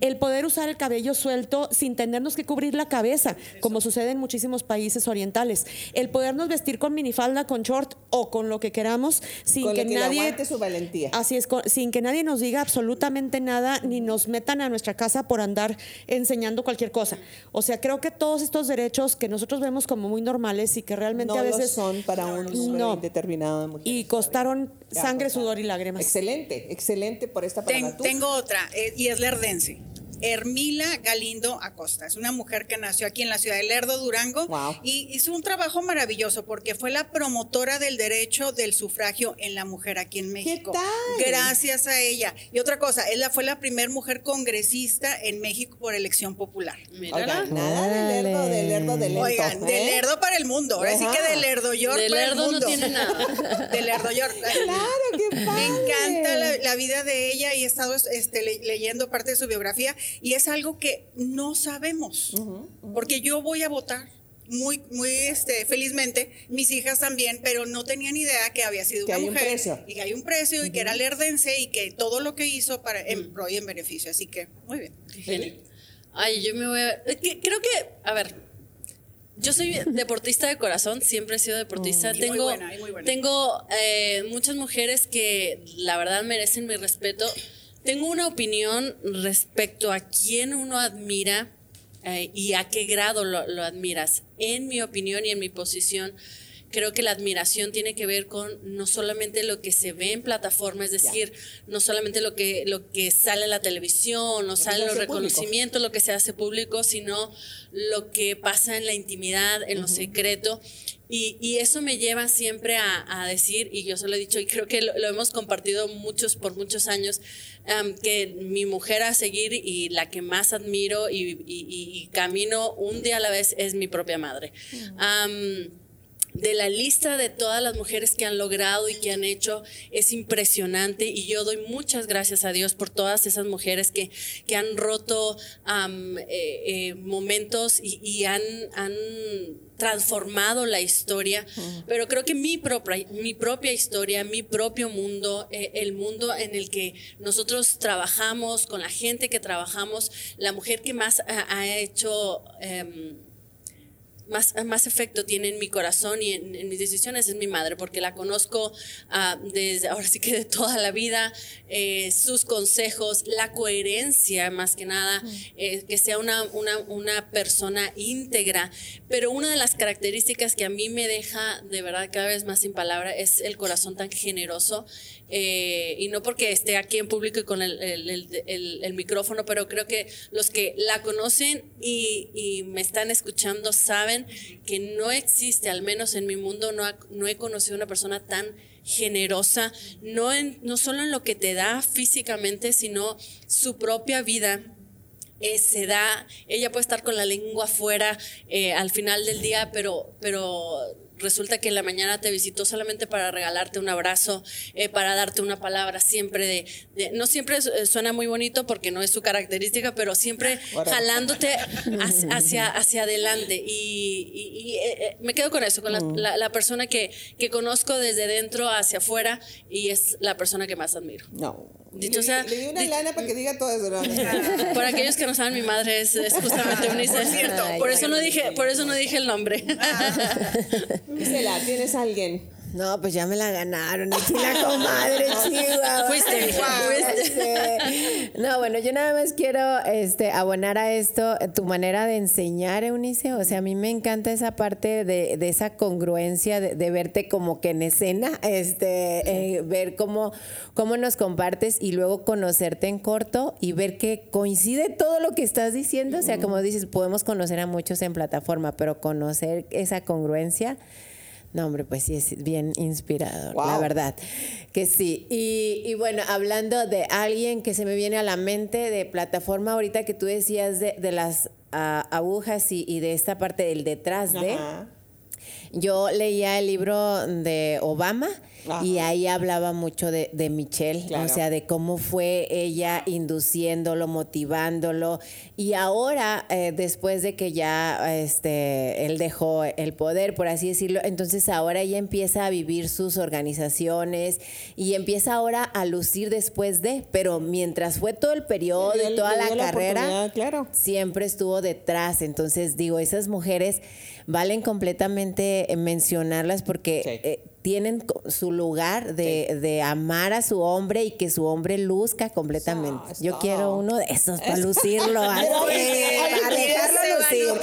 el poder usar el cabello suelto sin tenernos que cubrir la cabeza, como sucede en muchísimos países orientales, el podernos vestir con minifalda, con short o con lo que queramos sin Con que nadie aguante su valentía. Así es, sin que nadie nos diga absolutamente nada ni nos metan a nuestra casa por andar enseñando cualquier cosa. O sea, creo que todos estos derechos que nosotros vemos como muy normales y que realmente no a lo veces son para un número No. indeterminado de mujeres. y costaron sangre, sudor y lágrimas. Excelente, excelente por esta Ten- palabra. Tú, tengo otra, eh, y es lerdense. Hermila Galindo Acosta. Es una mujer que nació aquí en la ciudad de Lerdo, Durango, Wow. y hizo un trabajo maravilloso porque fue la promotora del derecho del sufragio en la mujer aquí en México. tal? Gracias a ella. Y otra cosa, ella fue la primer mujer congresista en México por elección popular. Oigan, nada de lerdo, de lerdo, de lento. Oigan, de ¿eh? Lerdo para el mundo. Ahora sí que de Lerdo York De para el lerdo no mundo. tiene nada. De Lerdo York. Claro, qué Me padre. encanta la, la vida de ella y he estado este, le- leyendo parte de su biografía y es algo que no sabemos, porque yo voy a votar muy, muy este, felizmente, mis hijas también, pero no tenían idea que había sido Que una hay un mujer precio. y que hay un precio y que era lerdense y que todo lo que hizo para en pro y en beneficio, así que muy bien. Genial. Ay, yo me voy a... Creo que, a ver, yo soy deportista de corazón, siempre he sido deportista. Mm. Tengo buena, y muy buena. tengo eh, muchas mujeres que la verdad merecen mi respeto. Tengo una opinión respecto a quién uno admira eh, y a qué grado lo, lo admiras. En mi opinión y en mi posición, creo que la admiración tiene que ver con no solamente lo que se ve en plataforma, es decir, no solamente lo que, lo que sale en la televisión, no se los hace público. reconocimientos, lo que se hace público, sino lo que pasa en la intimidad, en lo secreto. Y, y eso me lleva siempre a, a decir, y yo se lo he dicho, y creo que lo, lo hemos compartido muchos por muchos años, am, que mi mujer a seguir y la que más admiro y, y- y- camino un día a la vez es mi propia madre. Am, de la lista de todas las mujeres que han logrado y que han hecho es impresionante y yo doy muchas gracias a Dios por todas esas mujeres que, que han roto eh, eh, momentos y, han, han, transformado la historia, pero creo que mi propia, mi propia historia, mi propio mundo, eh, el mundo en el que nosotros trabajamos, con la gente que trabajamos, la mujer que más ha, hecho... Em, más, más efecto tiene en mi corazón y en, mis decisiones es mi madre, porque la conozco ah, desde ahora sí que de toda la vida, eh, sus consejos, la coherencia más que nada, eh, que sea una, una, una, persona íntegra. Pero una de las características que a mí me deja de verdad cada vez más sin palabra es el corazón tan generoso. Eh, y no porque esté aquí en público y con el, el, el, micrófono, pero creo que los que la conocen y, y me están escuchando saben que no existe, al menos en mi mundo, no, no he conocido una persona tan generosa, no, en, no solo en lo que te da físicamente, sino su propia vida. Eh, se da, ella puede estar con la lengua afuera eh, al final del día, pero, pero resulta que en la mañana te visitó solamente para regalarte un abrazo, eh, para darte una palabra siempre de, no siempre eh, suena muy bonito porque no es su característica, pero siempre jalándote hacia, hacia adelante. Y, eh, me quedo con eso, con mm. la, persona que, que conozco desde dentro hacia afuera y es la persona que más admiro. No. Dicho sea, le, di una lana para que diga todo eso. Por aquellos que no saben, mi madre es, justamente Unice. cierto. Por eso no dije, por eso no dije el nombre. Gisela, ¿tienes alguien? No, pues ya me la ganaron. Aquí la comadre, chihuahua. Fuiste, fuiste. No, bueno, yo nada más quiero este, abonar a esto tu manera de enseñar, Eunice. O sea, a mí me encanta esa parte de, de esa congruencia, de, verte como que en escena, este, eh, ver cómo, cómo nos compartes y luego conocerte en corto y ver que coincide todo lo que estás diciendo. O sea, como dices, podemos conocer a muchos en plataforma, pero conocer esa congruencia no, hombre, pues sí, es bien inspirador, la verdad. Que sí. Y, bueno, hablando de alguien que se me viene a la mente de plataforma, ahorita que tú decías de, las ah, agujas y, de esta parte del detrás de. Yo leía el libro de Obama y ahí hablaba mucho de, Michelle, o sea, de cómo fue ella induciéndolo, motivándolo. Y ahora, eh, después de que ya este, él dejó el poder, por así decirlo, entonces ahora ella empieza a vivir sus organizaciones y empieza ahora a lucir después de, pero mientras fue todo el periodo y toda la, carrera, claro. siempre estuvo detrás. Entonces, digo, esas mujeres valen completamente mencionarlas porque eh, tienen su lugar de, amar a su hombre y que su hombre luzca completamente. Yo quiero uno de esos para lucirlo así, para dejarlo lucir.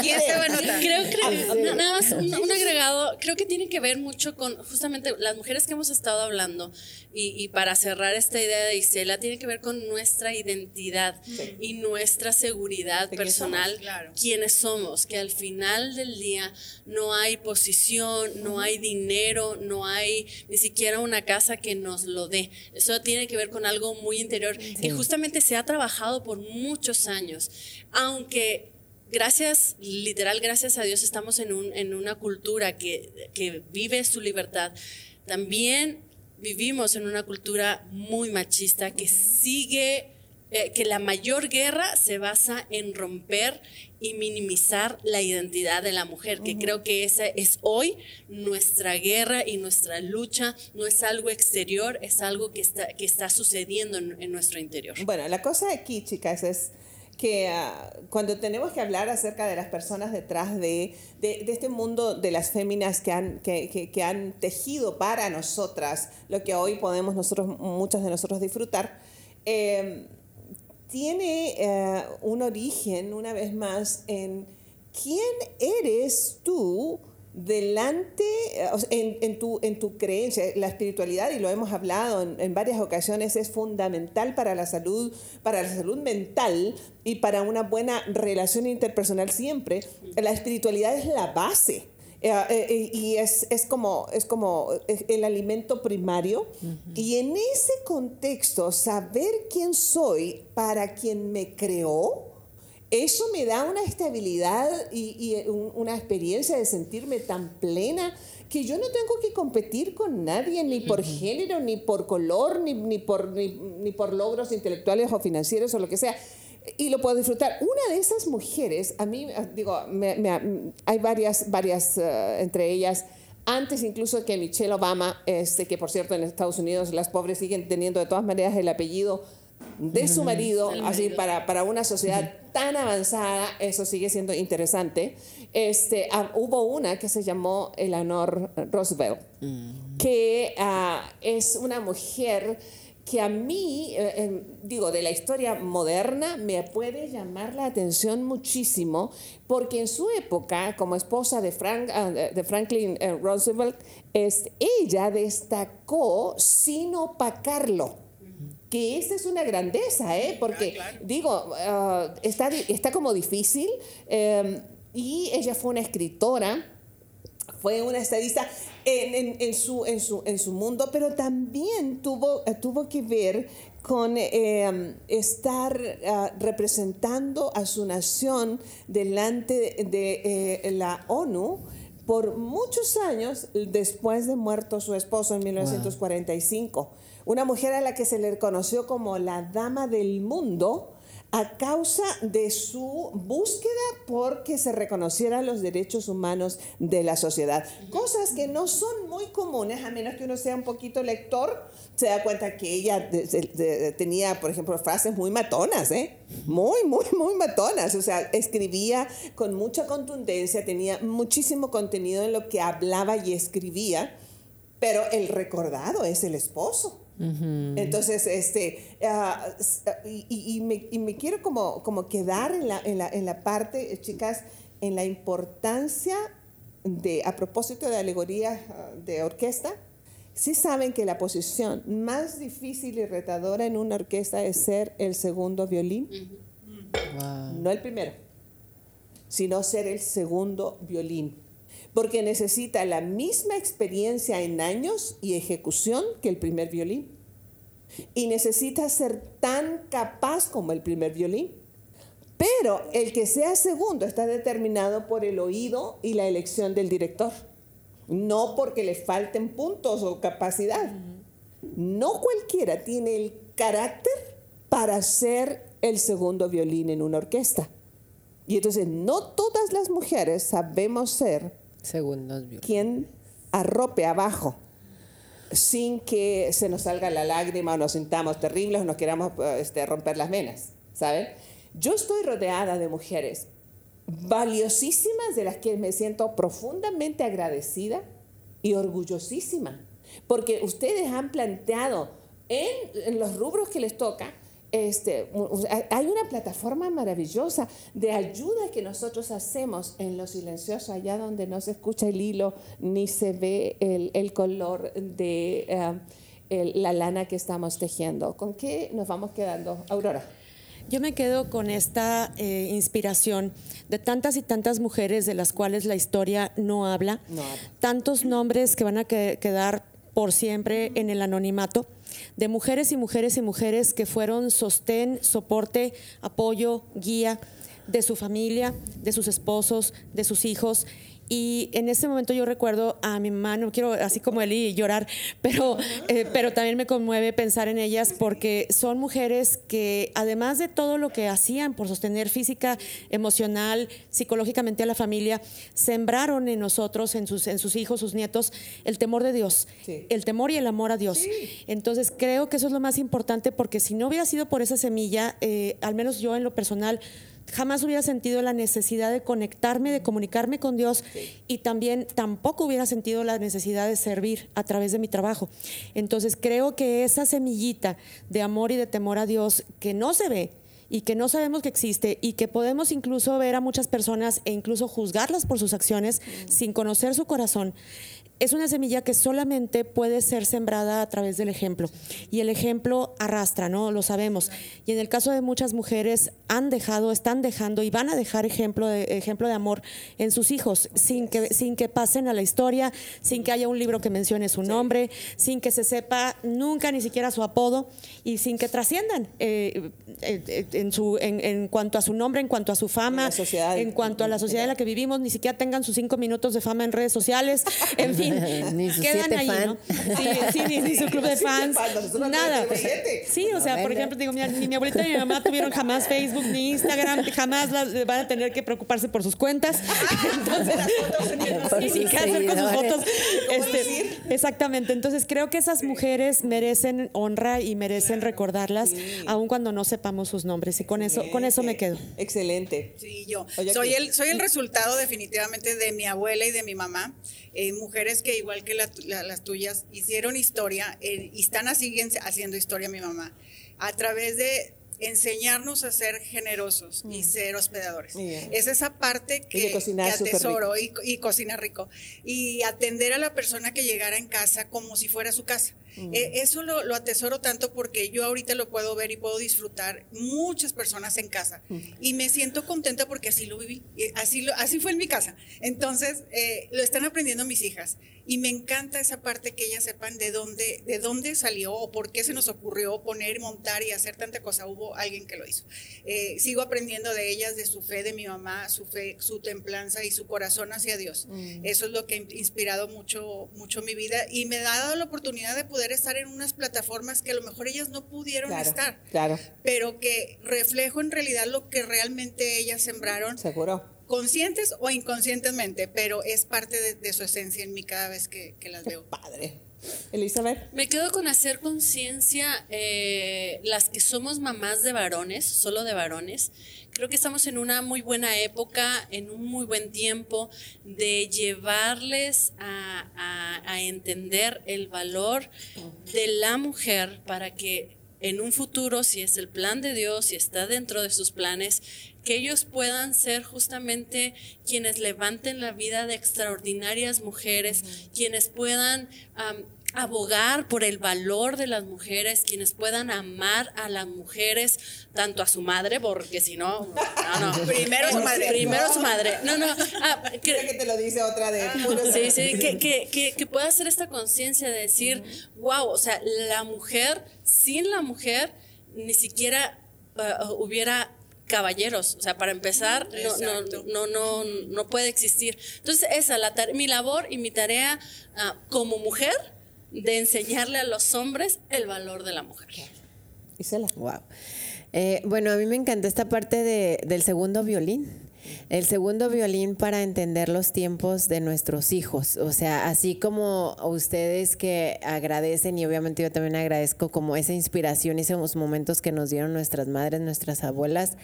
¿Quién se va a notar? Creo que nada más un, agregado, creo que tiene que ver mucho con justamente las mujeres que hemos estado hablando y, para cerrar esta idea de Isela, tiene que ver con nuestra identidad y nuestra seguridad personal, quiénes somos, que al final del día no hay posición, no hay dinero, no hay ni siquiera una casa que nos lo dé. Eso tiene que ver con algo muy interior que justamente se ha trabajado por muchos años, aunque gracias, literal, gracias a Dios estamos en, un, en una cultura que, que vive su libertad. También vivimos en una cultura muy machista que sigue eh, que la mayor guerra se basa en romper y minimizar la identidad de la mujer, que creo que esa es hoy nuestra guerra y nuestra lucha, no es algo exterior, es algo que está, que está sucediendo en, nuestro interior. Bueno, la cosa aquí, chicas, es que ah, cuando tenemos que hablar acerca de las personas detrás de, de, este mundo de las féminas que han, que, que, han tejido para nosotras lo que hoy podemos nosotros, muchos de nosotros disfrutar, eh, tiene eh, un origen, una vez más, en quién eres tú delante, eh, en, tu, en tu creencia. La espiritualidad, y lo hemos hablado en, varias ocasiones, es fundamental para la salud, para la salud mental y para una buena relación interpersonal siempre. La espiritualidad es la base. Eh, eh, y es, es, como, es como el alimento primario. Y en ese contexto, saber quién soy para quien me creó eso me da una estabilidad y, y un- una experiencia de sentirme tan plena que yo no tengo que competir con nadie, ni por género, ni por color, ni, ni por, ni, ni por logros intelectuales o financieros o lo que sea. Y lo puedo disfrutar. Una de esas mujeres, a mí, eh, digo, me- me- hay varias, varias eh, entre ellas, antes incluso que Michelle Obama, este, que por cierto en Estados Unidos las pobres siguen teniendo de todas maneras el apellido de su marido, así para, para una sociedad tan avanzada, eso sigue siendo interesante. Este, ah, hubo una que se llamó Eleanor Roosevelt, que ah, es una mujer que a mí, eh, em, digo, de la historia moderna, me puede llamar la atención muchísimo, porque en su época, como esposa de, Frank, ah, de Franklin eh, Roosevelt, es, ella destacó sin opacarlo que esa es una grandeza, ¿eh? porque digo, ah, está, está como difícil eh, y ella fue una escritora, fue una estadista en, en- en su, en, su, en su mundo, pero también tuvo, eh, tuvo que ver con eh, estar ah, representando a su nación delante de, de, eh, la ONU por muchos años después de muerto su esposo en 1945. Una mujer a la que se le conoció como la dama del mundo a causa de su búsqueda porque se reconocieran los derechos humanos de la sociedad. Cosas que no son muy comunes, a menos que uno sea un poquito lector, se da cuenta que ella tenía, por ejemplo, frases muy matonas, ¿eh? Muy, muy, muy matonas. O sea, escribía con mucha contundencia, tenía muchísimo contenido en lo que hablaba y escribía, pero el recordado es el esposo. Entonces, este, ah, ah, y, y- y me, y me quiero como, como quedar en la, en, la, en la parte, eh, chicas, en la importancia de, a propósito de alegoría ah, de orquesta, sí saben que la posición más difícil y retadora en una orquesta es ser el segundo violín, no el primero, sino ser el segundo violín porque necesita la misma experiencia en años y ejecución que el primer violín. Y necesita ser tan capaz como el primer violín. Pero el que sea segundo está determinado por el oído y la elección del director, no porque le falten puntos o capacidad. No cualquiera tiene el carácter para ser el segundo violín en una orquesta. Y entonces no todas las mujeres sabemos ser Segundos violines. quien arrope abajo sin que se nos salga la lágrima o nos sintamos terribles o nos queramos este, romper las venas, ¿saben? Yo estoy rodeada de mujeres valiosísimas de las que me siento profundamente agradecida y orgullosísima, porque ustedes han planteado en, en los rubros que les toca, este, hay una plataforma maravillosa de ayuda que nosotros hacemos en lo silencioso, allá donde no se escucha el hilo ni se ve el, el color de eh, el- la lana que estamos tejiendo. ¿Con qué nos vamos quedando, Aurora? Yo me quedo con esta eh, inspiración de tantas y tantas mujeres de las cuales la historia no habla, No tantos nombres que van a que- quedar por siempre en el anonimato, de mujeres y mujeres y mujeres que fueron sostén, soporte, apoyo, guía de su familia, de sus esposos, de sus hijos. Y en ese momento yo recuerdo a mi mamá, no quiero así como Eli llorar, pero, eh, pero también me conmueve pensar en ellas porque son mujeres que además de todo lo que hacían por sostener física, emocional, psicológicamente a la familia, sembraron en nosotros, en sus, en sus hijos, sus nietos, el temor de Dios, Sí. el temor y el amor a Dios. Entonces creo que eso es lo más importante porque si no hubiera sido por esa semilla, eh, al menos yo en lo personal, jamás hubiera sentido la necesidad de conectarme, de comunicarme con Dios y también tampoco hubiera sentido la necesidad de servir a través de mi trabajo. Entonces creo que esa semillita de amor y de temor a Dios que no se ve, y que no sabemos que existe y que podemos incluso ver a muchas personas e incluso juzgarlas por sus acciones sin conocer su corazón, es una semilla que solamente puede ser sembrada a través del ejemplo. Y el ejemplo arrastra, ¿no? Lo sabemos. Y en el caso de muchas mujeres han dejado, están dejando y van a dejar ejemplo de, ejemplo de amor en sus hijos, sin que, sin que pasen a la historia, sin que haya un libro que mencione su nombre, sin que se sepa nunca ni siquiera su apodo y sin que trasciendan. Eh, eh, eh, en, su, en, en cuanto a su nombre, en cuanto a su fama, sociedad. en cuanto a la sociedad en la que vivimos, ni siquiera tengan sus cinco minutos de fama en redes sociales, en fin, Ni sus quedan siete ahí, fan. ¿no? Sí, sí, ni, ni su club de fans, nada. Sí, o sea, por ejemplo, digo, mi, ni mi abuelita ni mi mamá tuvieron jamás Facebook ni Instagram, jamás las- van a tener que preocuparse por sus cuentas. Entonces, sí, sus ¿qué hacer con sus fotos? Este, exactamente. Entonces, creo que esas mujeres merecen honra y merecen recordarlas, aun cuando no sepamos sus nombres. Y con eso, con eso me quedo. Excelente. Sí, yo. Soy el, soy el resultado definitivamente de mi abuela y de mi mamá. Eh, mujeres que igual que la- la- las tuyas hicieron historia eh, y están así haciendo historia mi mamá. A través de enseñarnos a ser generosos y ser hospedadores. Es esa parte que, que atesoro y, y cocinar rico. Y atender a la persona que llegara en casa como si fuera su casa. Eh, eso lo, lo atesoro tanto porque yo ahorita lo puedo ver y puedo disfrutar muchas personas en casa. Y me siento contenta porque así lo viví. Así, lo, así fue en mi casa. Entonces, eh, lo están aprendiendo mis hijas. Y me encanta esa parte que ellas sepan de dónde, de dónde salió o por qué se nos ocurrió poner, montar y hacer tanta cosa. Hubo alguien que lo hizo. Eh, sigo aprendiendo de ellas, de su fe, de mi mamá, su fe, su templanza y su corazón hacia Dios. Eso es lo que ha inspirado mucho, mucho mi vida y me ha dado la oportunidad de poder estar en unas plataformas que a lo mejor ellas no pudieron Claro, estar, claro, pero que reflejo en realidad lo que realmente ellas sembraron, seguro. conscientes o inconscientemente, pero es parte de, de su esencia en mí cada vez que, que las veo. Padre. Elizabeth. Me quedo con hacer conciencia, eh, las que somos mamás de varones, solo de varones. Creo que estamos en una muy buena época, en un muy buen tiempo de llevarles a, entender el valor de la mujer para que en un futuro, si es el plan de Dios, si está dentro de sus planes, que ellos puedan ser justamente quienes levanten la vida de extraordinarias mujeres, quienes puedan abogar por el valor de las mujeres, quienes puedan amar a las mujeres, tanto a su madre, porque si no, no, no. Primero su madre. Primero su madre. No, no. ah, que- te lo dice otra de puro Sí, sí, que, que, que, que pueda hacer esta conciencia de decir, wow, o sea, la mujer, sin la mujer, ni siquiera uh, hubiera caballeros, o sea, para empezar, no, no, no, no, no puede existir. Entonces, esa, la mi labor y mi tarea ah, como mujer, de enseñarle a los hombres el valor de la mujer. Isela. Wow. Eh, bueno, a mí me encanta esta parte de- del segundo violín. El segundo violín para entender los tiempos de nuestros hijos. O sea, así como ustedes que agradecen y obviamente yo también agradezco como esa inspiración y esos momentos que nos dieron nuestras madres, nuestras abuelas.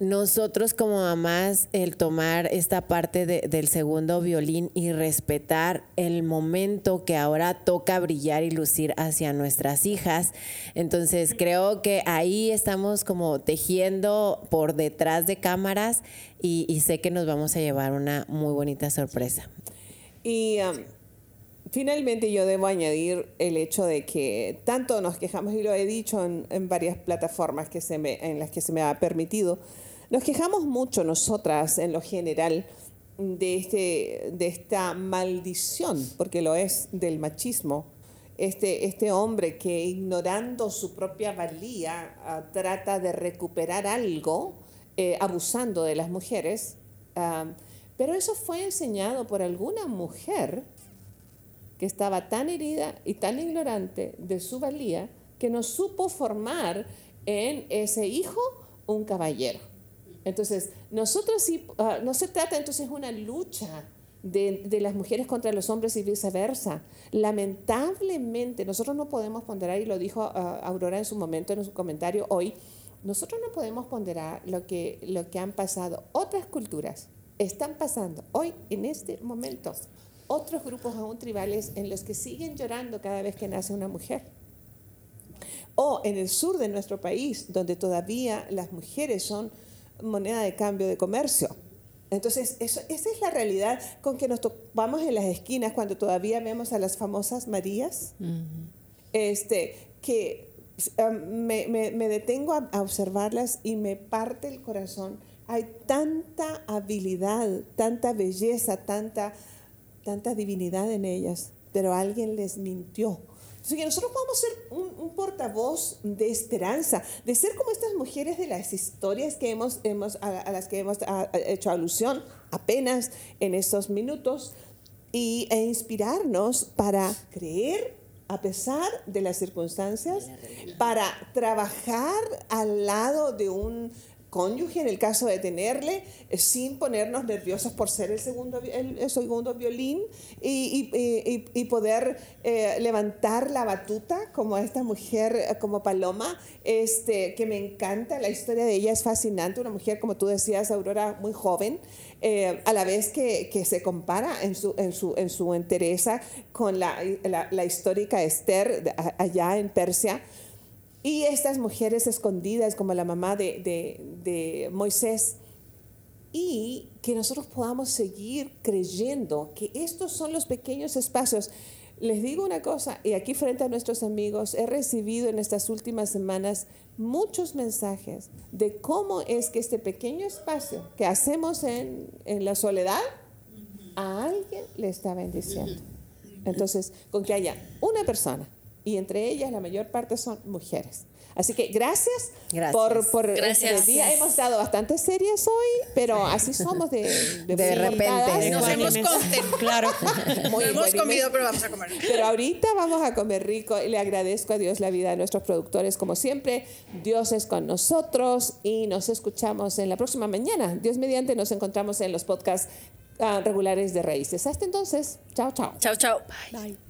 Nosotros como mamás, el tomar esta parte de- del segundo violín y respetar el momento que ahora toca brillar y lucir hacia nuestras hijas. Entonces creo que ahí estamos como tejiendo por detrás de cámaras y, y sé que nos vamos a llevar una muy bonita sorpresa. Y um, finalmente yo debo añadir el hecho de que tanto nos quejamos, y lo he dicho en, en varias plataformas que se me, en las que se me ha permitido, nos quejamos mucho nosotras en lo general de, este, de esta maldición, porque lo es, del machismo. Este, este hombre que ignorando su propia valía ah, trata de recuperar algo eh, abusando de las mujeres. ah, pero eso fue enseñado por alguna mujer que estaba tan herida y tan ignorante de su valía que no supo formar en ese hijo un caballero. Entonces, nosotros sí, ah, no se trata entonces una lucha de, las mujeres contra los hombres y viceversa. Lamentablemente, nosotros no podemos ponderar, y lo dijo ah, Aurora en su momento, en su comentario hoy, nosotros no podemos ponderar lo que, lo que han pasado otras culturas, están pasando hoy, en este momento, otros grupos aún tribales en los que siguen llorando cada vez que nace una mujer. O en el sur de nuestro país, donde todavía las mujeres son moneda de cambio de comercio. Entonces, eso, esa es la realidad con que nos topamos en las esquinas cuando todavía vemos a las famosas Marías, este, que um, me, me- me detengo a, a observarlas y me parte el corazón. Hay tanta habilidad, tanta belleza, tanta, tanta divinidad en ellas, pero alguien les mintió. Así que nosotros podemos ser un, un, portavoz de esperanza, de ser como estas mujeres de las historias que hemos, hemos, a, a las que hemos a, hecho alusión apenas en estos minutos, y, e inspirarnos para creer a pesar de las circunstancias, para trabajar al lado de un cónyuge en el caso de tenerle, eh, sin ponernos nerviosos por ser el segundo, el, segundo violín y, y, y, poder eh, levantar la batuta como esta mujer, eh, como Paloma, este, que me encanta, la historia de ella es fascinante, una mujer, como tú decías, Aurora, muy joven, a la vez que, que, se compara en su, en su, en su entereza con la, la, la histórica Esther allá en Persia. Y estas mujeres escondidas como la mamá de, de, Moisés. Y que nosotros podamos seguir creyendo que estos son los pequeños espacios. Les digo una cosa, y aquí frente a nuestros amigos, he recibido en estas últimas semanas muchos mensajes de cómo es que este pequeño espacio que hacemos en, en la soledad, a alguien le está bendiciendo. Entonces, con que haya una persona y entre ellas la mayor parte son mujeres. Así que gracias, por, por este día. Hemos dado bastantes series hoy, pero así somos de, de, repente. Nos hemos claro. Muy no hemos comido, pero vamos a comer. Pero ahorita vamos a comer rico y le agradezco a Dios la vida de nuestros productores como siempre. Dios es con nosotros y nos escuchamos en la próxima mañana. Dios mediante nos encontramos en los podcasts ah, regulares de Raíces. Hasta entonces, chao, chao. Chao, chao. Bye.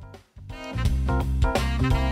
Thank you.